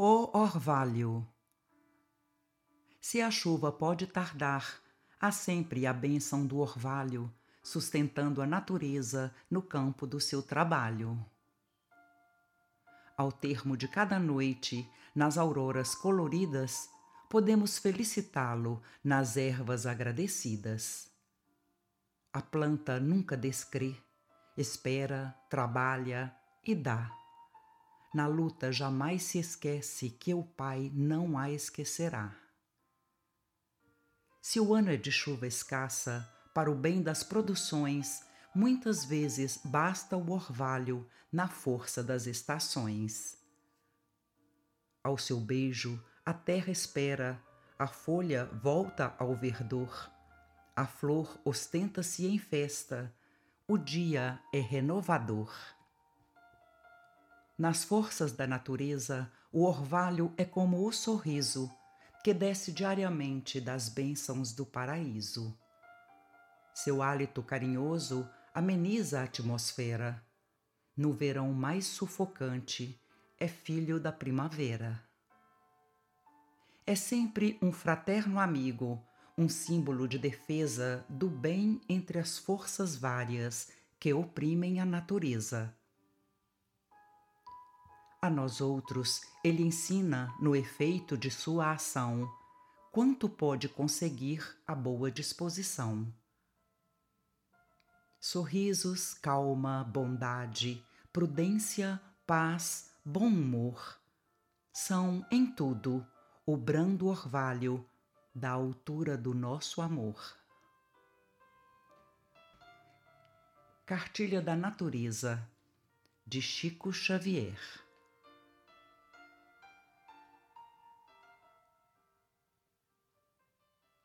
O orvalho. Se a chuva pode tardar, há sempre a bênção do orvalho, sustentando a natureza no campo do seu trabalho. Ao termo de cada noite, nas auroras coloridas, podemos felicitá-lo nas ervas agradecidas. A planta nunca descrê, espera, trabalha e dá. Na luta jamais se esquece que o Pai não a esquecerá. Se o ano é de chuva escassa, para o bem das produções, muitas vezes basta o orvalho na força das estações. Ao seu beijo, a terra espera, a folha volta ao verdor, a flor ostenta-se em festa, o dia é renovador. Nas forças da natureza, o orvalho é como o sorriso que desce diariamente das bênçãos do paraíso. Seu hálito carinhoso ameniza a atmosfera. No verão mais sufocante, é filho da primavera. É sempre um fraterno amigo, um símbolo de defesa do bem entre as forças várias que oprimem a natureza a nós outros, ele ensina, no efeito de sua ação, quanto pode conseguir a boa disposição. Sorrisos, calma, bondade, prudência, paz, bom humor são, em tudo, o brando orvalho da altura do nosso amor. Cartilha da Natureza, de Chico Xavier